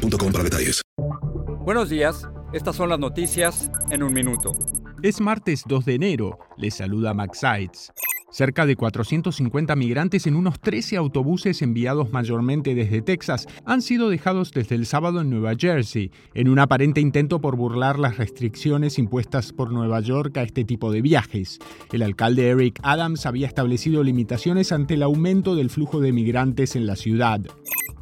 boostmobile.com para detalles. Buenos días, estas son las noticias en un minuto. Es martes 2 de enero, les saluda Max Sides. Cerca de 450 migrantes en unos 13 autobuses enviados mayormente desde Texas han sido dejados desde el sábado en Nueva Jersey, en un aparente intento por burlar las restricciones impuestas por Nueva York a este tipo de viajes. El alcalde Eric Adams había establecido limitaciones ante el aumento del flujo de migrantes en la ciudad.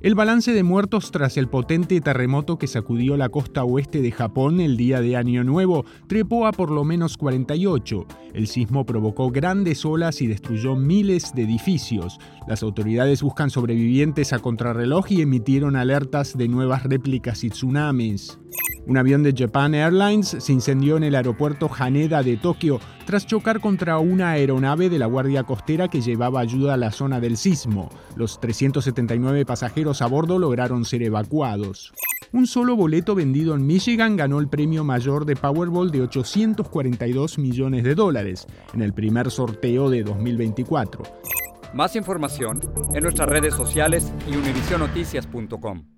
El balance de muertos tras el potente terremoto que sacudió la costa oeste de Japón el día de Año Nuevo trepó a por lo menos 48. El sismo provocó grandes olas y destruyó miles de edificios. Las autoridades buscan sobrevivientes a contrarreloj y emitieron alertas de nuevas réplicas y tsunamis. Un avión de Japan Airlines se incendió en el aeropuerto Haneda de Tokio tras chocar contra una aeronave de la Guardia Costera que llevaba ayuda a la zona del sismo. Los 379 pasajeros a bordo lograron ser evacuados. Un solo boleto vendido en Michigan ganó el premio mayor de Powerball de 842 millones de dólares en el primer sorteo de 2024. Más información en nuestras redes sociales y univisionoticias.com.